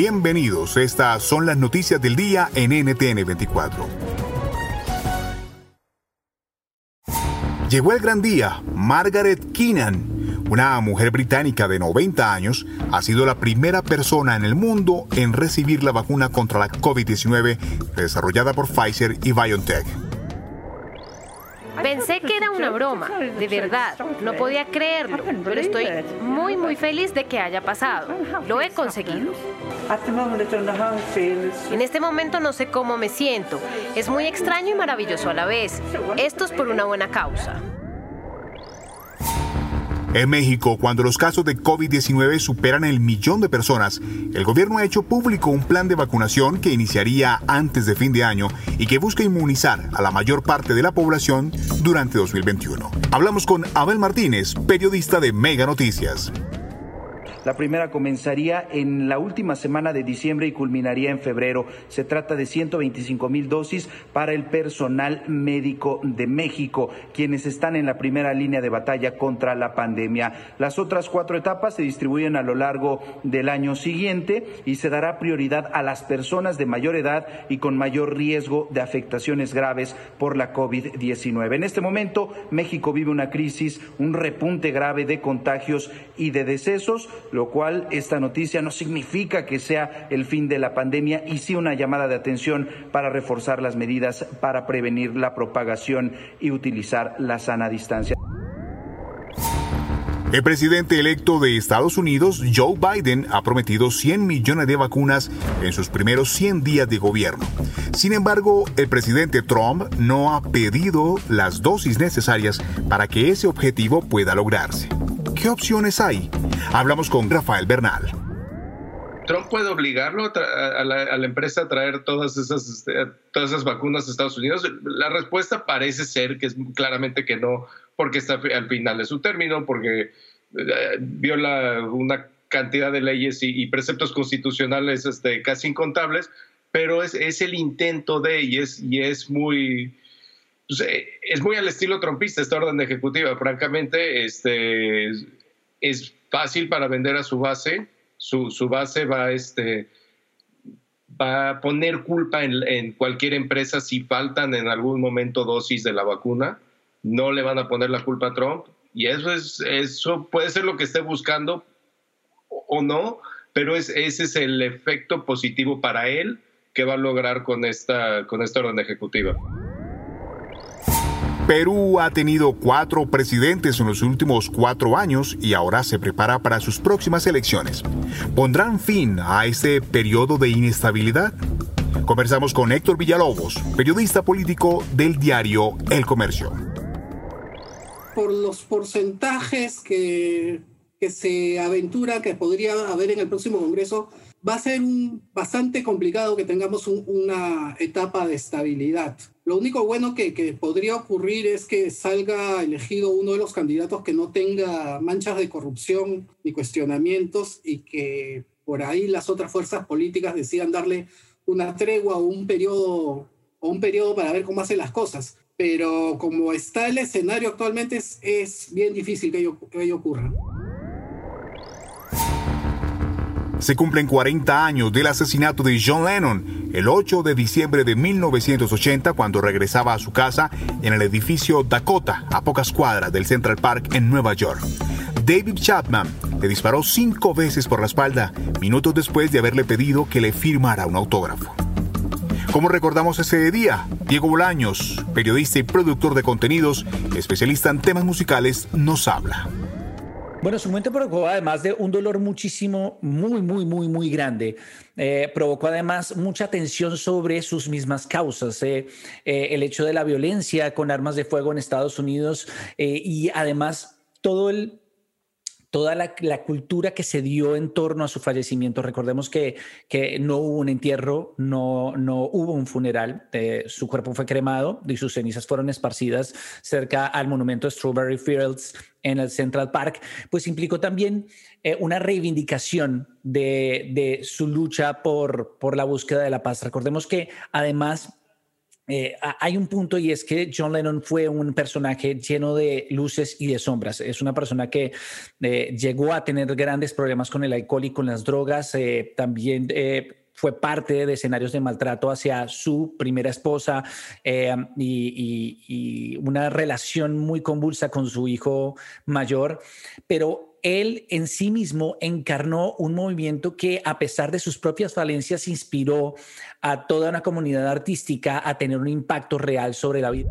Bienvenidos, estas son las noticias del día en NTN 24. Llegó el gran día, Margaret Keenan, una mujer británica de 90 años, ha sido la primera persona en el mundo en recibir la vacuna contra la COVID-19 desarrollada por Pfizer y BioNTech. Pensé que era una broma, de verdad, no podía creerlo, pero estoy muy muy feliz de que haya pasado. Lo he conseguido. En este momento no sé cómo me siento. Es muy extraño y maravilloso a la vez. Esto es por una buena causa. En México, cuando los casos de COVID-19 superan el millón de personas, el gobierno ha hecho público un plan de vacunación que iniciaría antes de fin de año y que busca inmunizar a la mayor parte de la población durante 2021. Hablamos con Abel Martínez, periodista de Mega Noticias. La primera comenzaría en la última semana de diciembre y culminaría en febrero. Se trata de 125 mil dosis para el personal médico de México, quienes están en la primera línea de batalla contra la pandemia. Las otras cuatro etapas se distribuyen a lo largo del año siguiente y se dará prioridad a las personas de mayor edad y con mayor riesgo de afectaciones graves por la COVID-19. En este momento, México vive una crisis, un repunte grave de contagios y de decesos lo cual esta noticia no significa que sea el fin de la pandemia y sí una llamada de atención para reforzar las medidas para prevenir la propagación y utilizar la sana distancia. El presidente electo de Estados Unidos, Joe Biden, ha prometido 100 millones de vacunas en sus primeros 100 días de gobierno. Sin embargo, el presidente Trump no ha pedido las dosis necesarias para que ese objetivo pueda lograrse. ¿Qué opciones hay? Hablamos con Rafael Bernal. Trump puede obligarlo a, la, empresa a traer todas esas, este, todas esas vacunas a Estados Unidos. La respuesta parece ser que es claramente que no, porque está al final de su término, porque eh, viola una cantidad de leyes y, preceptos constitucionales este, casi incontables, pero es, el intento de, y es, y es muy, pues, eh, es muy al estilo trompista esta orden ejecutiva. Francamente, este, es fácil para vender a su base. Su, base va, este, va a poner culpa en, cualquier empresa si faltan en algún momento dosis de la vacuna. No le van a poner la culpa a Trump. Y eso, es, eso puede ser lo que esté buscando o, no, pero ese es el efecto positivo para él que va a lograr con esta, con esta orden ejecutiva. Perú ha tenido cuatro presidentes en los últimos cuatro años y ahora se prepara para sus próximas elecciones. ¿Pondrán fin a este periodo de inestabilidad? Conversamos con Héctor Villalobos, periodista político del diario El Comercio. Por los porcentajes que, que se aventura que podría haber en el próximo Congreso, va a ser bastante complicado que tengamos una etapa de estabilidad. Lo único bueno que, podría ocurrir es que salga elegido uno de los candidatos que no tenga manchas de corrupción ni cuestionamientos y que por ahí las otras fuerzas políticas decidan darle una tregua o un periodo, un periodo para ver cómo hace las cosas. Pero como está el escenario actualmente, es, bien difícil que que ello ocurra. Se cumplen 40 años del asesinato de John Lennon, el 8 de diciembre de 1980, cuando regresaba a su casa en el edificio Dakota, a pocas cuadras del Central Park en Nueva York. David Chapman, le disparó cinco veces por la espalda, minutos después de haberle pedido que le firmara un autógrafo. Como recordamos ese día, Diego Bolaños, periodista y productor de contenidos, especialista en temas musicales, nos habla. Bueno, su muerte provocó además de un dolor muchísimo, muy, muy, muy, muy grande. Eh, provocó además mucha tensión sobre sus mismas causas. Eh, eh, el hecho de la violencia con armas de fuego en Estados Unidos y además todo el toda la, cultura que se dio en torno a su fallecimiento. Recordemos que, no hubo un entierro, no, no hubo un funeral, eh, su cuerpo fue cremado y sus cenizas fueron esparcidas cerca al monumento Strawberry Fields en el Central Park, pues implicó también eh, una reivindicación de, su lucha por la búsqueda de la paz. Recordemos que además eh, hay un punto y es que John Lennon fue un personaje lleno de luces y de sombras. Es una persona que eh, llegó a tener grandes problemas con el alcohol y con las drogas. Eh, también fue parte de escenarios de maltrato hacia su primera esposa y, y, una relación muy convulsa con su hijo mayor. Pero él en sí mismo encarnó un movimiento que a pesar de sus propias falencias inspiró a toda una comunidad artística a tener un impacto real sobre la vida.